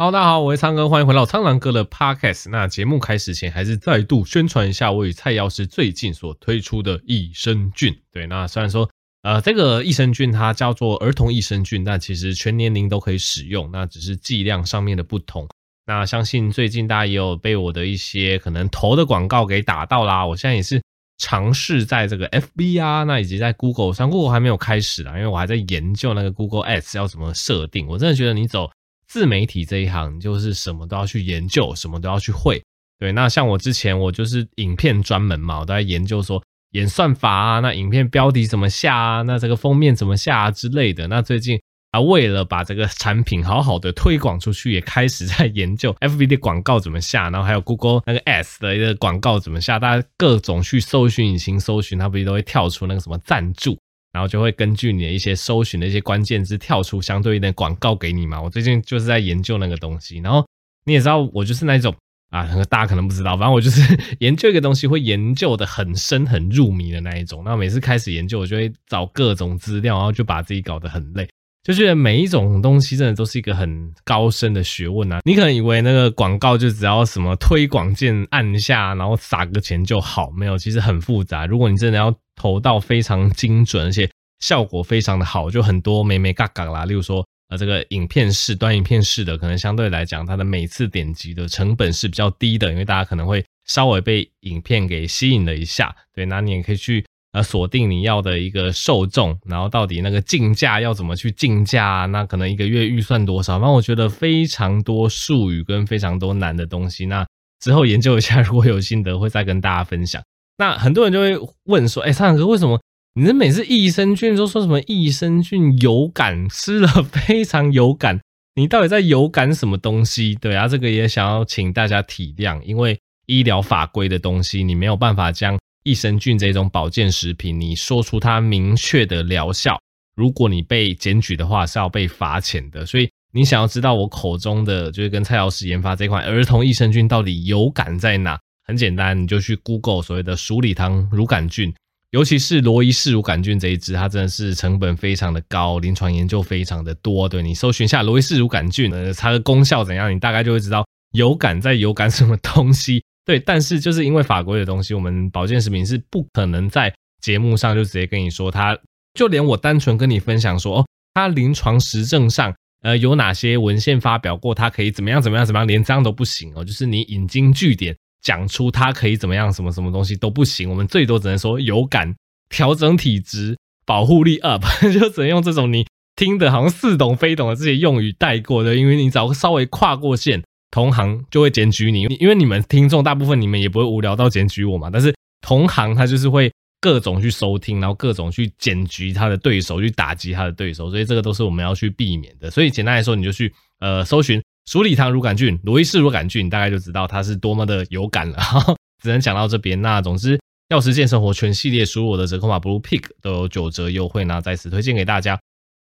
好大家好，我是苍哥，欢迎回到苍狼哥的 Podcast。那节目开始前，还是再度宣传一下我与蔡药师最近所推出的益生菌。对，那虽然说，呃，这个益生菌它叫做儿童益生菌，但其实全年龄都可以使用，那只是剂量上面的不同。那相信最近大家也有被我的一些可能投的广告给打到啦。我现在也是尝试在这个 FB 啊，那以及在 Google 上，Google 还没有开始啦，因为我还在研究那个 Google Ads 要怎么设定。我真的觉得你走。自媒体这一行就是什么都要去研究，什么都要去会。对，那像我之前我就是影片专门嘛，我都在研究说演算法啊，那影片标题怎么下啊，那这个封面怎么下啊之类的。那最近啊，为了把这个产品好好的推广出去，也开始在研究 FB 的广告怎么下，然后还有 Google 那个 S 的一个广告怎么下，大家各种去搜寻引擎搜寻，它不是都会跳出那个什么赞助。然后就会根据你的一些搜寻的一些关键字跳出相对应的广告给你嘛。我最近就是在研究那个东西，然后你也知道我就是那种啊，大家可能不知道，反正我就是研究一个东西会研究的很深很入迷的那一种。那每次开始研究，我就会找各种资料，然后就把自己搞得很累。就觉得每一种东西真的都是一个很高深的学问啊！你可能以为那个广告就只要什么推广键按下，然后撒个钱就好，没有，其实很复杂。如果你真的要投到非常精准，而且效果非常的好，就很多美美嘎嘎啦。例如说，呃，这个影片式、短影片式的，可能相对来讲，它的每次点击的成本是比较低的，因为大家可能会稍微被影片给吸引了一下。对，那你也可以去呃锁定你要的一个受众，然后到底那个竞价要怎么去竞价啊？那可能一个月预算多少？反正我觉得非常多术语跟非常多难的东西。那之后研究一下，如果有心得会再跟大家分享。那很多人就会问说：“哎，苍狼哥，为什么你这每次益生菌都说什么益生菌有感，吃了非常有感？你到底在有感什么东西？”对啊，这个也想要请大家体谅，因为医疗法规的东西，你没有办法将益生菌这种保健食品，你说出它明确的疗效。如果你被检举的话，是要被罚钱的。所以你想要知道我口中的，就是跟蔡老师研发这款儿童益生菌到底有感在哪？很简单，你就去 Google 所谓的鼠李糖乳杆菌，尤其是罗伊氏乳杆菌这一支，它真的是成本非常的高，临床研究非常的多。对，你搜寻一下罗伊氏乳杆菌，呃，它的功效怎样，你大概就会知道有感在有感什么东西。对，但是就是因为法规的东西，我们保健食品是不可能在节目上就直接跟你说它，就连我单纯跟你分享说，哦，它临床实证上，呃，有哪些文献发表过，它可以怎么样怎么样怎么样，连这样都不行哦，就是你引经据典。讲出它可以怎么样，什么什么东西都不行，我们最多只能说有感、调整体质、保护力 up，就只能用这种你听的好像似懂非懂的这些用语带过的，因为你只要稍微跨过线，同行就会检举你，因为你们听众大部分你们也不会无聊到检举我嘛，但是同行他就是会各种去收听，然后各种去检举他的对手，去打击他的对手，所以这个都是我们要去避免的。所以简单来说，你就去呃搜寻。鼠李糖乳杆菌，罗伊氏乳杆菌，大概就知道它是多么的有感了。只能讲到这边。那总之，药师健生活全系列输入我的折扣码 Blue Pick 都有九折优惠，那在此推荐给大家。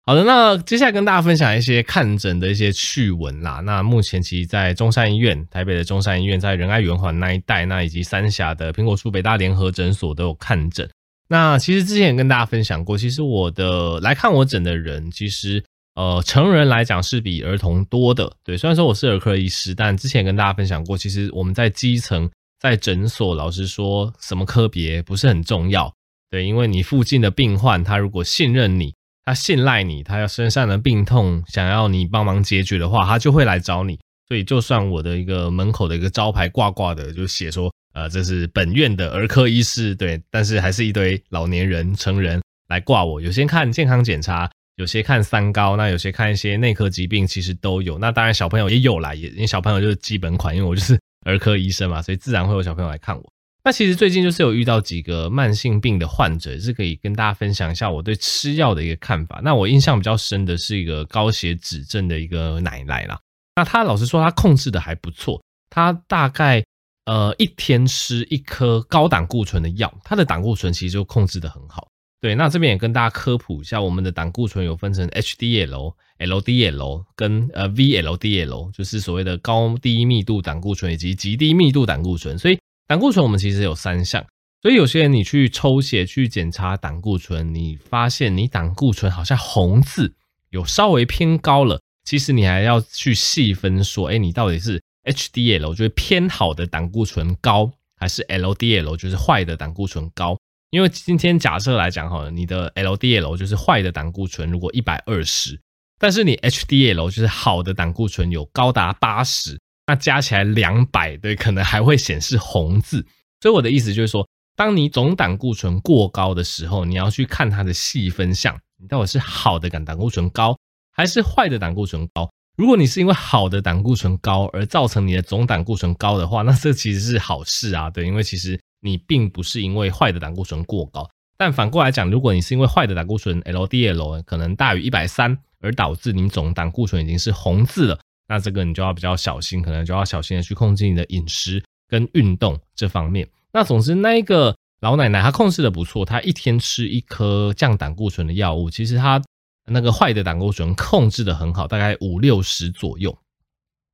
好的，那接下来跟大家分享一些看诊的一些趣闻啦。那目前其实，在中山医院、台北的中山医院，在仁爱圆环那一带，那以及三峡的苹果树北大联合诊所都有看诊。那其实之前也跟大家分享过，其实我的来看我诊的人，其实。呃，成人来讲是比儿童多的，对。虽然说我是儿科医师，但之前跟大家分享过，其实我们在基层，在诊所，老实说，什么科别不是很重要，对。因为你附近的病患，他如果信任你，他信赖你，他要身上的病痛想要你帮忙解决的话，他就会来找你。所以，就算我的一个门口的一个招牌挂挂的，就写说，呃，这是本院的儿科医师，对。但是还是一堆老年人、成人来挂我，有些看健康检查。有些看三高，那有些看一些内科疾病，其实都有。那当然小朋友也有啦，也因为小朋友就是基本款，因为我就是儿科医生嘛，所以自然会有小朋友来看我。那其实最近就是有遇到几个慢性病的患者，是可以跟大家分享一下我对吃药的一个看法。那我印象比较深的是一个高血脂症的一个奶奶啦。那她老实说，她控制的还不错，她大概呃一天吃一颗高胆固醇的药，她的胆固醇其实就控制的很好。对，那这边也跟大家科普一下，我们的胆固醇有分成 HDL、LDL 跟呃 VLDL，就是所谓的高低密度胆固醇以及极低密度胆固醇。所以胆固醇我们其实有三项，所以有些人你去抽血去检查胆固醇，你发现你胆固醇好像红字有稍微偏高了，其实你还要去细分说，哎，你到底是 HDL 就是偏好的胆固醇高，还是 LDL 就是坏的胆固醇高？因为今天假设来讲哈，你的 LDL 就是坏的胆固醇，如果一百二十，但是你 HDL 就是好的胆固醇有高达八十，那加起来两百，对，可能还会显示红字。所以我的意思就是说，当你总胆固醇过高的时候，你要去看它的细分项，你到底是好的胆胆固醇高，还是坏的胆固醇高？如果你是因为好的胆固醇高而造成你的总胆固醇高的话，那这其实是好事啊，对，因为其实。你并不是因为坏的胆固醇过高，但反过来讲，如果你是因为坏的胆固醇 LDL 可能大于一百三，而导致你总胆固醇已经是红字了，那这个你就要比较小心，可能就要小心的去控制你的饮食跟运动这方面。那总之，那一个老奶奶她控制的不错，她一天吃一颗降胆固醇的药物，其实她那个坏的胆固醇控制的很好，大概五六十左右。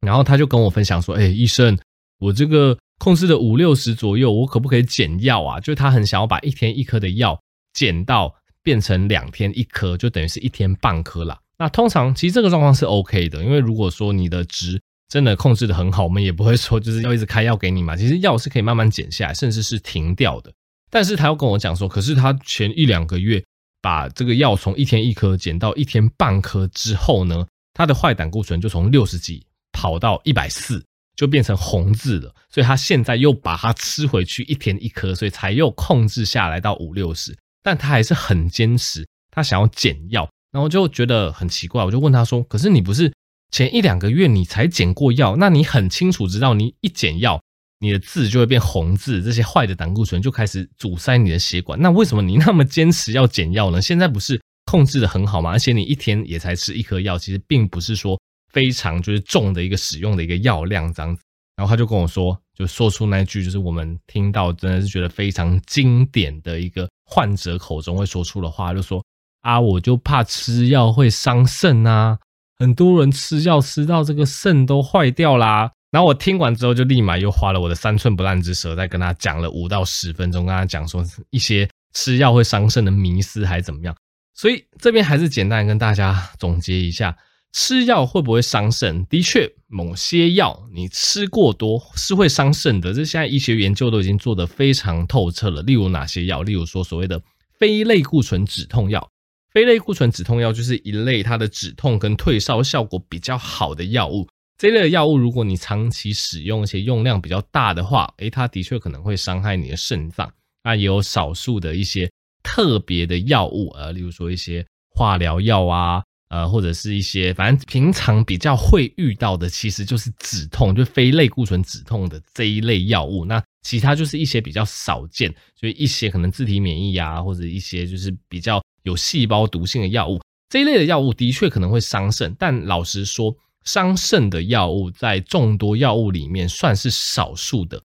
然后她就跟我分享说：“哎，医生，我这个。”控制的五六十左右，我可不可以减药啊？就是他很想要把一天一颗的药减到变成两天一颗，就等于是一天半颗啦。那通常其实这个状况是 OK 的，因为如果说你的值真的控制的很好，我们也不会说就是要一直开药给你嘛。其实药是可以慢慢减下来，甚至是停掉的。但是他要跟我讲说，可是他前一两个月把这个药从一天一颗减到一天半颗之后呢，他的坏胆固醇就从六十几跑到一百四。就变成红字了，所以他现在又把它吃回去，一天一颗，所以才又控制下来到五六十，但他还是很坚持，他想要减药，然后就觉得很奇怪，我就问他说：“可是你不是前一两个月你才减过药，那你很清楚知道，你一减药，你的字就会变红字，这些坏的胆固醇就开始阻塞你的血管，那为什么你那么坚持要减药呢？现在不是控制的很好吗？而且你一天也才吃一颗药，其实并不是说。”非常就是重的一个使用的一个药量这样子，然后他就跟我说，就说出那句就是我们听到真的是觉得非常经典的一个患者口中会说出的话，就说啊，我就怕吃药会伤肾啊，很多人吃药吃到这个肾都坏掉啦。然后我听完之后就立马又花了我的三寸不烂之舌，再跟他讲了五到十分钟，跟他讲说一些吃药会伤肾的迷思还是怎么样。所以这边还是简单跟大家总结一下。吃药会不会伤肾？的确，某些药你吃过多是会伤肾的。这现在医学研究都已经做得非常透彻了。例如哪些药？例如说所谓的非类固醇止痛药。非类固醇止痛药就是一类它的止痛跟退烧效果比较好的药物。这类的药物，如果你长期使用，且用量比较大的话，诶，它的确可能会伤害你的肾脏。那也有少数的一些特别的药物，呃，例如说一些化疗药啊。呃，或者是一些反正平常比较会遇到的，其实就是止痛，就非类固醇止痛的这一类药物。那其他就是一些比较少见，所以一些可能自体免疫啊，或者一些就是比较有细胞毒性的药物，这一类的药物的确可能会伤肾。但老实说，伤肾的药物在众多药物里面算是少数的。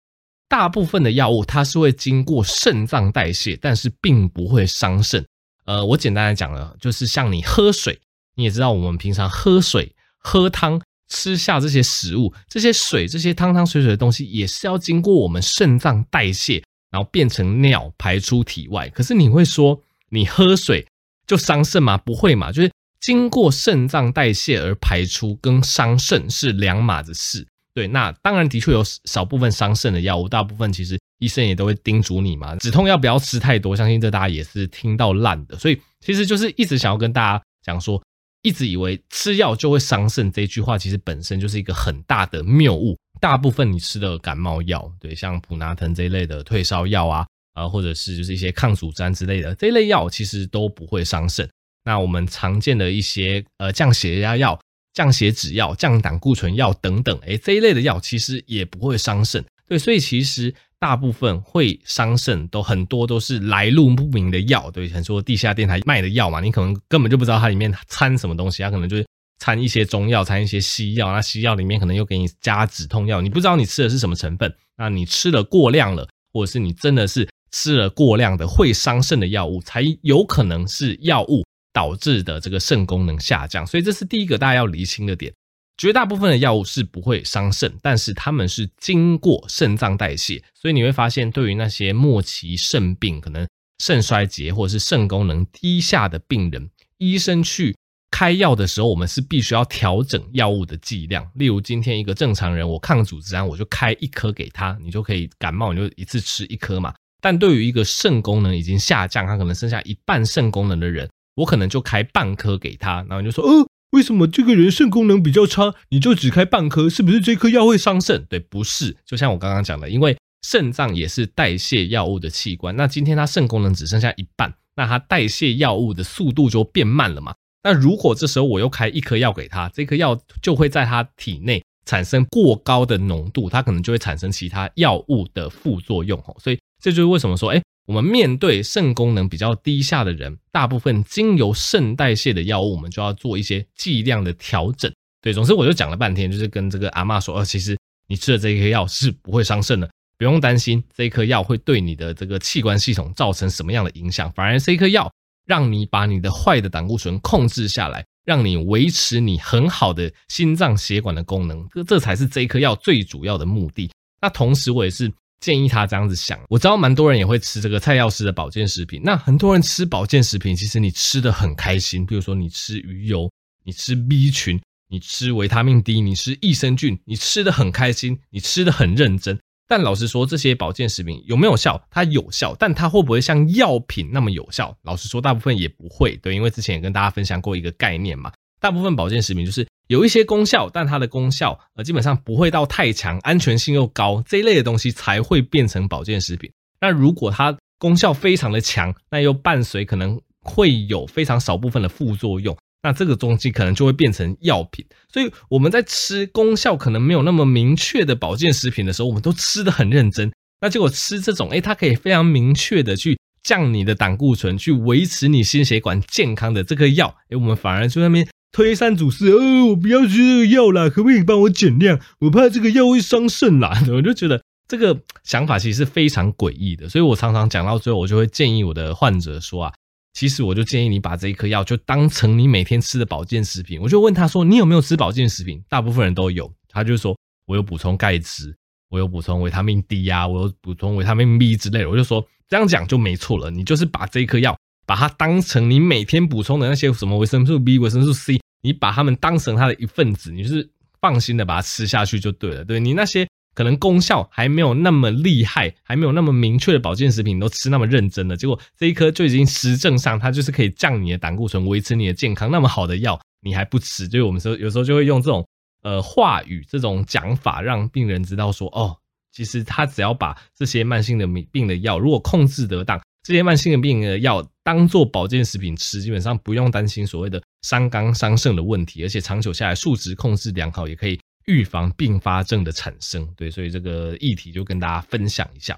大部分的药物它是会经过肾脏代谢，但是并不会伤肾。呃，我简单来讲呢，就是像你喝水。你也知道，我们平常喝水、喝汤、吃下这些食物、这些水、这些汤汤水水的东西，也是要经过我们肾脏代谢，然后变成尿排出体外。可是你会说，你喝水就伤肾吗？不会嘛，就是经过肾脏代谢而排出，跟伤肾是两码子事。对，那当然的确有少部分伤肾的药物，大部分其实医生也都会叮嘱你嘛，止痛药不要吃太多。相信这大家也是听到烂的，所以其实就是一直想要跟大家讲说。一直以为吃药就会伤肾这句话，其实本身就是一个很大的谬误。大部分你吃的感冒药，对，像普拿疼这一类的退烧药啊，啊，或者是就是一些抗组胺之类的这一类药，其实都不会伤肾。那我们常见的一些呃降血压药、降血脂药、降胆固醇药等等，诶，这一类的药其实也不会伤肾。对，所以其实。大部分会伤肾，都很多都是来路不明的药，对，很多地下电台卖的药嘛，你可能根本就不知道它里面掺什么东西，它可能就是掺一些中药，掺一些西药，那西药里面可能又给你加止痛药，你不知道你吃的是什么成分，那你吃了过量了，或者是你真的是吃了过量的会伤肾的药物，才有可能是药物导致的这个肾功能下降，所以这是第一个大家要厘清的点。绝大部分的药物是不会伤肾，但是他们是经过肾脏代谢，所以你会发现，对于那些末期肾病，可能肾衰竭或者是肾功能低下的病人，医生去开药的时候，我们是必须要调整药物的剂量。例如，今天一个正常人，我抗组织胺，我就开一颗给他，你就可以感冒，你就一次吃一颗嘛。但对于一个肾功能已经下降，他可能剩下一半肾功能的人，我可能就开半颗给他，然后你就说，呃，为什么这个人肾功能比较差，你就只开半颗？是不是这颗药会伤肾？对，不是。就像我刚刚讲的，因为肾脏也是代谢药物的器官，那今天他肾功能只剩下一半，那他代谢药物的速度就变慢了嘛。那如果这时候我又开一颗药给他，这颗药就会在他体内产生过高的浓度，他可能就会产生其他药物的副作用哦。所以这就是为什么说，哎，我们面对肾功能比较低下的人，大部分经由肾代谢的药物，我们就要做一些剂量的调整。对，总之我就讲了半天，就是跟这个阿嬷说，哦，其实你吃的这一颗药是不会伤肾的，不用担心这一颗药会对你的这个器官系统造成什么样的影响，反而这一颗药。让你把你的坏的胆固醇控制下来，让你维持你很好的心脏血管的功能，这这才是这一颗药最主要的目的。那同时，我也是建议他这样子想。我知道蛮多人也会吃这个蔡药师的保健食品。那很多人吃保健食品，其实你吃得很开心。比如说，你吃鱼油，你吃 B 群，你吃维他命 D，你吃益生菌，你吃得很开心，你吃得很认真。但老实说，这些保健食品有没有效？它有效，但它会不会像药品那么有效？老实说，大部分也不会。对，因为之前也跟大家分享过一个概念嘛，大部分保健食品就是有一些功效，但它的功效呃基本上不会到太强，安全性又高，这一类的东西才会变成保健食品。那如果它功效非常的强，那又伴随可能会有非常少部分的副作用。那这个东西可能就会变成药品，所以我们在吃功效可能没有那么明确的保健食品的时候，我们都吃得很认真。那结果吃这种，诶，它可以非常明确的去降你的胆固醇，去维持你心血管健康的这个药，诶，我们反而就那边推三阻四，哦，我不要吃这个药啦，可不可以帮我减量？我怕这个药会伤肾啦。我就觉得这个想法其实是非常诡异的，所以我常常讲到最后，我就会建议我的患者说啊。其实我就建议你把这一颗药就当成你每天吃的保健食品。我就问他说：“你有没有吃保健食品？”大部分人都有，他就说：“我有补充钙质，我有补充维他命 D 呀，我有补充维他命 B 之类的。”我就说这样讲就没错了。你就是把这一颗药，把它当成你每天补充的那些什么维生素 B、维生素 C，你把它们当成它的一份子，你是放心的把它吃下去就对了。对你那些。可能功效还没有那么厉害，还没有那么明确的保健食品都吃那么认真的，结果这一颗就已经实证上它就是可以降你的胆固醇，维持你的健康那么好的药，你还不吃？就是我们说有时候就会用这种呃话语这种讲法，让病人知道说哦，其实他只要把这些慢性的病的药如果控制得当，这些慢性病的药当做保健食品吃，基本上不用担心所谓的伤肝伤肾的问题，而且长久下来数值控制良好也可以。预防并发症的产生，对，所以这个议题就跟大家分享一下。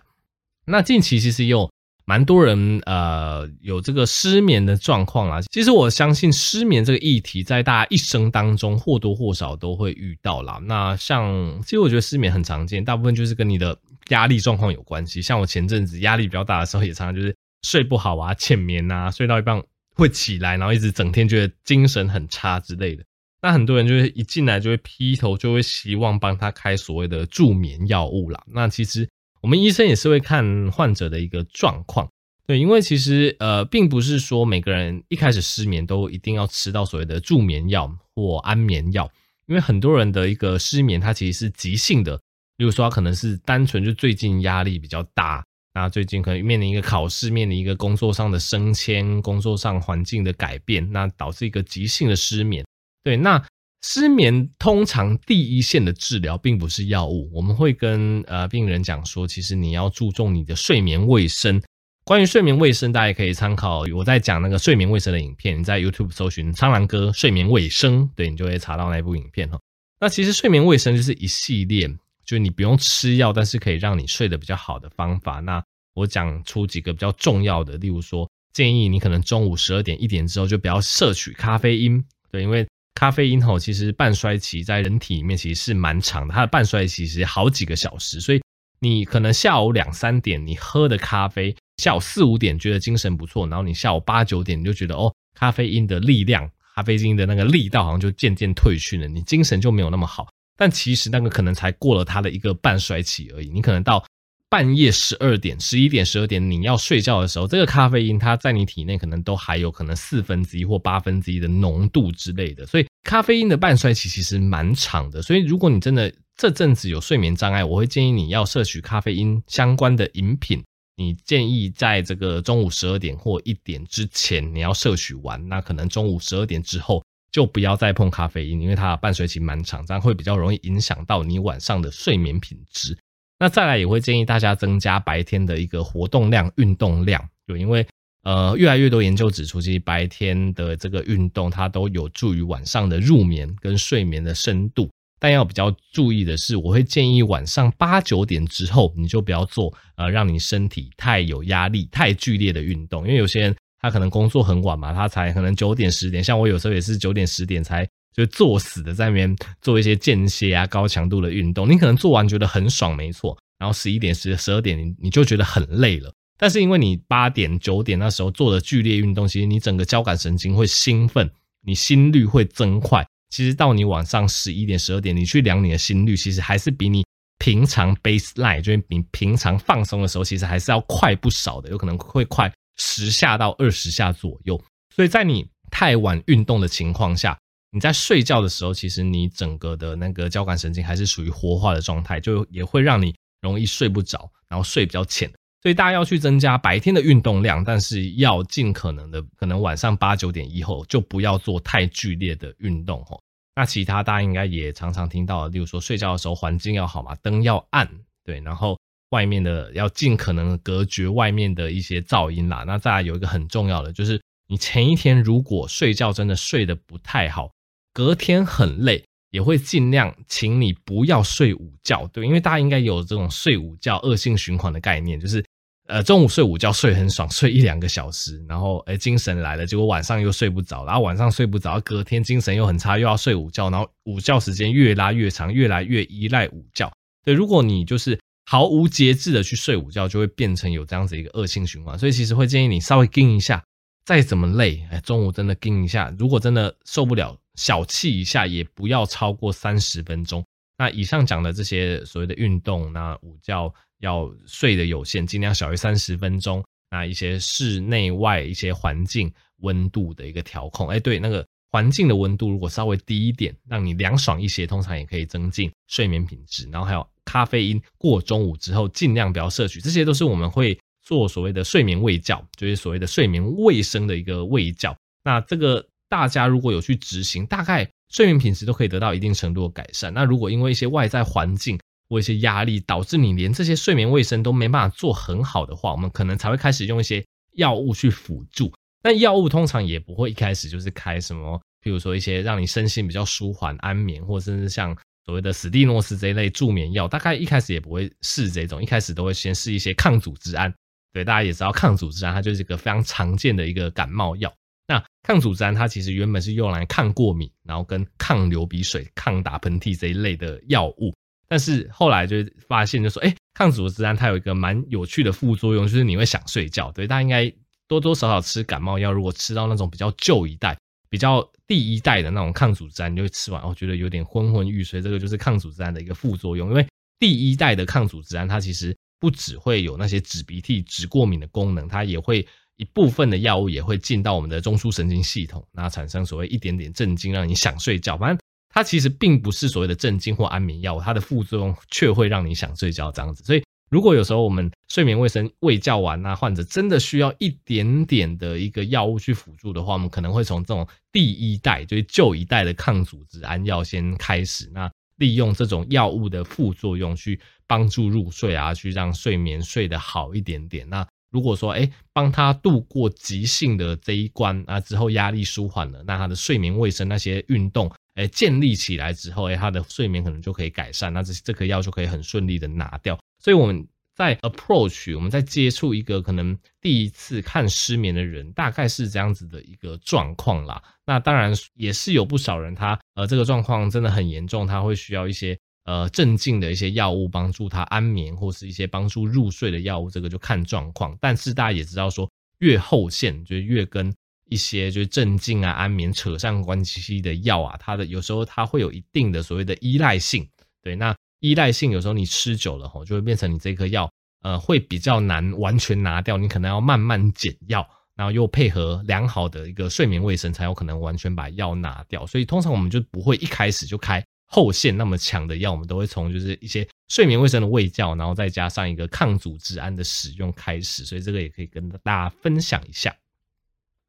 那近期其实有蛮多人呃有这个失眠的状况啊。其实我相信失眠这个议题在大家一生当中或多或少都会遇到啦。那像其实我觉得失眠很常见，大部分就是跟你的压力状况有关系。像我前阵子压力比较大的时候，也常常就是睡不好啊、浅眠啊，睡到一半会起来，然后一直整天觉得精神很差之类的。那很多人就是一进来就会劈头就会希望帮他开所谓的助眠药物啦。那其实我们医生也是会看患者的一个状况，对，因为其实呃并不是说每个人一开始失眠都一定要吃到所谓的助眠药或安眠药，因为很多人的一个失眠它其实是急性的，比如说可能是单纯就最近压力比较大，那最近可能面临一个考试，面临一个工作上的升迁，工作上环境的改变，那导致一个急性的失眠。对，那失眠通常第一线的治疗并不是药物，我们会跟呃病人讲说，其实你要注重你的睡眠卫生。关于睡眠卫生，大家可以参考我在讲那个睡眠卫生的影片，你在 YouTube 搜寻“苍狼哥睡眠卫生”，对，你就会查到那部影片哈。那其实睡眠卫生就是一系列，就你不用吃药，但是可以让你睡得比较好的方法。那我讲出几个比较重要的，例如说，建议你可能中午十二点一点之后就不要摄取咖啡因，对，因为咖啡因吼，其实半衰期在人体里面其实是蛮长的，它的半衰期其实好几个小时，所以你可能下午两三点你喝的咖啡，下午四五点觉得精神不错，然后你下午八九点你就觉得哦，咖啡因的力量，咖啡因的那个力道好像就渐渐退去了，你精神就没有那么好。但其实那个可能才过了它的一个半衰期而已，你可能到半夜十二点、十一点、十二点你要睡觉的时候，这个咖啡因它在你体内可能都还有可能四分之一或八分之一的浓度之类的，所以咖啡因的半衰期其实蛮长的。所以如果你真的这阵子有睡眠障碍，我会建议你要摄取咖啡因相关的饮品。你建议在这个中午十二点或一点之前你要摄取完，那可能中午十二点之后就不要再碰咖啡因，因为它的半衰期蛮长，这样会比较容易影响到你晚上的睡眠品质。那再来也会建议大家增加白天的一个活动量、运动量，就因为呃越来越多研究指出，其实白天的这个运动它都有助于晚上的入眠跟睡眠的深度。但要比较注意的是，我会建议晚上八九点之后，你就不要做呃让你身体太有压力、太剧烈的运动，因为有些人他可能工作很晚嘛，他才可能九点十点，像我有时候也是九点十点才就作死的在那边做一些间歇啊、高强度的运动。你可能做完觉得很爽，没错，然后十一点、十十二点你你就觉得很累了。但是因为你八点、九点那时候做的剧烈运动，其实你整个交感神经会兴奋，你心率会增快。其实到你晚上十一点、十二点，你去量你的心率，其实还是比你平常 baseline，就是比平常放松的时候，其实还是要快不少的，有可能会快十下到二十下左右。所以在你太晚运动的情况下，你在睡觉的时候，其实你整个的那个交感神经还是属于活化的状态，就也会让你容易睡不着，然后睡比较浅。所以大家要去增加白天的运动量，但是要尽可能的，可能晚上八九点以后就不要做太剧烈的运动哦。那其他大家应该也常常听到，例如说睡觉的时候环境要好嘛，灯要暗，对，然后外面的要尽可能隔绝外面的一些噪音啦。那再来有一个很重要的，就是你前一天如果睡觉真的睡得不太好，隔天很累，也会尽量请你不要睡午觉，对，因为大家应该有这种睡午觉恶性循环的概念，就是。呃，中午睡午觉睡很爽，睡一两个小时，然后诶精神来了，结果晚上又睡不着，然后晚上睡不着，隔天精神又很差，又要睡午觉，然后午觉时间越拉越长，越来越依赖午觉。对，如果你就是毫无节制的去睡午觉，就会变成有这样子一个恶性循环。所以其实会建议你稍微盯一下，再怎么累，哎，中午真的盯一下，如果真的受不了，小憩一下，也不要超过三十分钟。那以上讲的这些所谓的运动，那午觉。要睡的有限，尽量小于三十分钟。那一些室内外一些环境温度的一个调控，哎，对，那个环境的温度如果稍微低一点，让你凉爽一些，通常也可以增进睡眠品质。然后还有咖啡因，过中午之后尽量不要摄取，这些都是我们会做所谓的睡眠卫教，就是所谓的睡眠卫生的一个卫教。那这个大家如果有去执行，大概睡眠品质都可以得到一定程度的改善。那如果因为一些外在环境，或一些压力导致你连这些睡眠卫生都没办法做很好的话，我们可能才会开始用一些药物去辅助。那药物通常也不会一开始就是开什么，譬如说一些让你身心比较舒缓、安眠，或者是像所谓的史蒂诺斯这一类助眠药，大概一开始也不会试这种，一开始都会先试一些抗组织胺。对，大家也知道抗组织胺，它就是一个非常常见的一个感冒药。那抗组织胺它其实原本是用来抗过敏，然后跟抗流鼻水、抗打喷嚏这一类的药物。但是后来就发现，就说，哎，抗组织胺它有一个蛮有趣的副作用，就是你会想睡觉。对，大家应该多多少少吃感冒药，如果吃到那种比较旧一代、比较第一代的那种抗组胺，你就会吃完，我觉得有点昏昏欲睡。这个就是抗组胺的一个副作用，因为第一代的抗组胺它其实不只会有那些止鼻涕、止过敏的功能，它也会一部分的药物也会进到我们的中枢神经系统，那产生所谓一点点镇静，让你想睡觉。反正。它其实并不是所谓的镇静或安眠药，它的副作用却会让你想睡觉这样子。所以，如果有时候我们睡眠卫生未教完，那患者真的需要一点点的一个药物去辅助的话，我们可能会从这种第一代，就是旧一代的抗组织胺药先开始，那利用这种药物的副作用去帮助入睡啊，去让睡眠睡得好一点点。那如果说，哎，帮他度过急性的这一关啊，之后压力舒缓了，那他的睡眠卫生那些运动。哎，建立起来之后，哎，他的睡眠可能就可以改善，那这这颗药就可以很顺利的拿掉。所以我们在 approach，我们在接触一个可能第一次看失眠的人，大概是这样子的一个状况啦。那当然也是有不少人他，呃这个状况真的很严重，他会需要一些呃镇静的一些药物帮助他安眠，或是一些帮助入睡的药物，这个就看状况。但是大家也知道说，越后线就越跟。一些就是镇静啊、安眠扯上关系的药啊，它的有时候它会有一定的所谓的依赖性。对，那依赖性有时候你吃久了吼，就会变成你这颗药呃会比较难完全拿掉，你可能要慢慢减药，然后又配合良好的一个睡眠卫生，才有可能完全把药拿掉。所以通常我们就不会一开始就开后线那么强的药，我们都会从就是一些睡眠卫生的卫教，然后再加上一个抗组织胺的使用开始。所以这个也可以跟大家分享一下。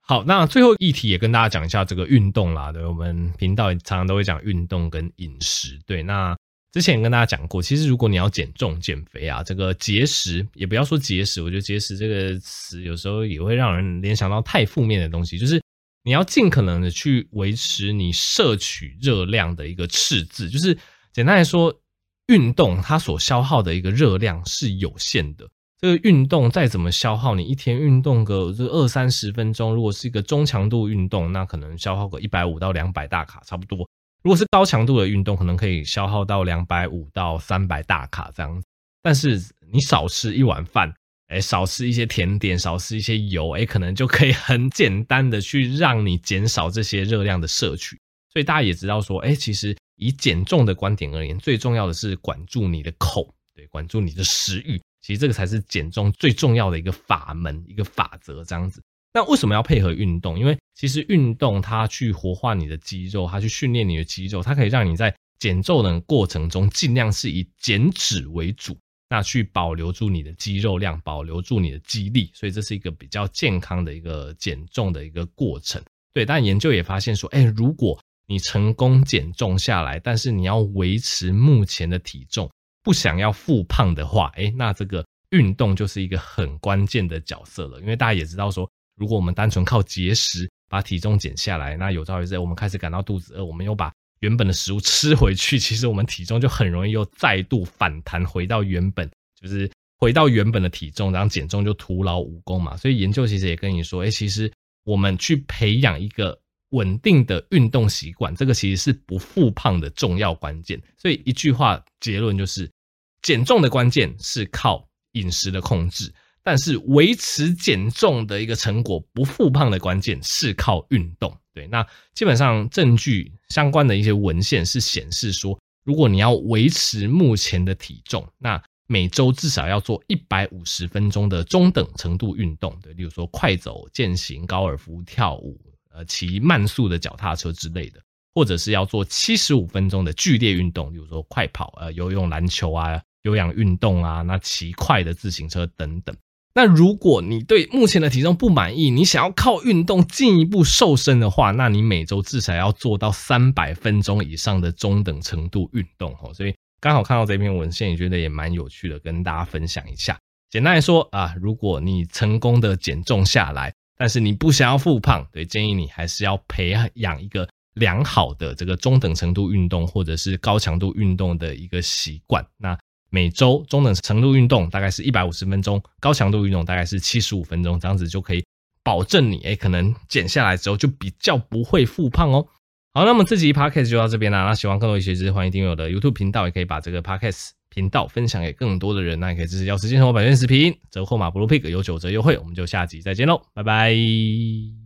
好，那最后议题也跟大家讲一下这个运动啦。对，我们频道也常常都会讲运动跟饮食。对，那之前跟大家讲过，其实如果你要减重减肥啊，这个节食也不要说节食，我觉得节食这个词有时候也会让人联想到太负面的东西。就是你要尽可能的去维持你摄取热量的一个赤字。就是简单来说，运动它所消耗的一个热量是有限的。这个运动再怎么消耗，你一天运动个这二三十分钟，如果是一个中强度运动，那可能消耗个一百五到两百大卡差不多。如果是高强度的运动，可能可以消耗到两百五到三百大卡这样子。但是你少吃一碗饭，哎，少吃一些甜点，少吃一些油，哎，可能就可以很简单的去让你减少这些热量的摄取。所以大家也知道说，哎，其实以减重的观点而言，最重要的是管住你的口，对，管住你的食欲。其实这个才是减重最重要的一个法门，一个法则，这样子。那为什么要配合运动？因为其实运动它去活化你的肌肉，它去训练你的肌肉，它可以让你在减重的过程中尽量是以减脂为主，那去保留住你的肌肉量，保留住你的肌力。所以这是一个比较健康的一个减重的一个过程。对，但研究也发现说，哎，如果你成功减重下来，但是你要维持目前的体重。不想要复胖的话，诶，那这个运动就是一个很关键的角色了。因为大家也知道说，如果我们单纯靠节食把体重减下来，那有朝一日我们开始感到肚子饿，我们又把原本的食物吃回去，其实我们体重就很容易又再度反弹回到原本，就是回到原本的体重，然后减重就徒劳无功嘛。所以研究其实也跟你说，诶，其实我们去培养一个稳定的运动习惯，这个其实是不复胖的重要关键。所以一句话结论就是。减重的关键是靠饮食的控制，但是维持减重的一个成果不复胖的关键是靠运动。对，那基本上证据相关的一些文献是显示说，如果你要维持目前的体重，那每周至少要做一百五十分钟的中等程度运动，对，例如说快走、健行、高尔夫、跳舞、呃，骑慢速的脚踏车之类的，或者是要做七十五分钟的剧烈运动，例如说快跑、呃，游泳、篮球啊。有氧运动啊，那骑快的自行车等等。那如果你对目前的体重不满意，你想要靠运动进一步瘦身的话，那你每周至少要做到三百分钟以上的中等程度运动哦。所以刚好看到这篇文献，也觉得也蛮有趣的，跟大家分享一下。简单来说啊，如果你成功的减重下来，但是你不想要复胖，对，建议你还是要培养一个良好的这个中等程度运动或者是高强度运动的一个习惯。那每周中等程度运动大概是一百五十分钟，高强度运动大概是七十五分钟，这样子就可以保证你诶可能减下来之后就比较不会复胖哦。好，那么这集 podcast 就到这边啦。那喜欢更多医学知识，欢迎订阅我的 YouTube 频道，也可以把这个 podcast 频道分享给更多的人。那也可以支持药师健生活百元视频，折扣码 Blue Pig 有九折优惠。我们就下集再见喽，拜拜。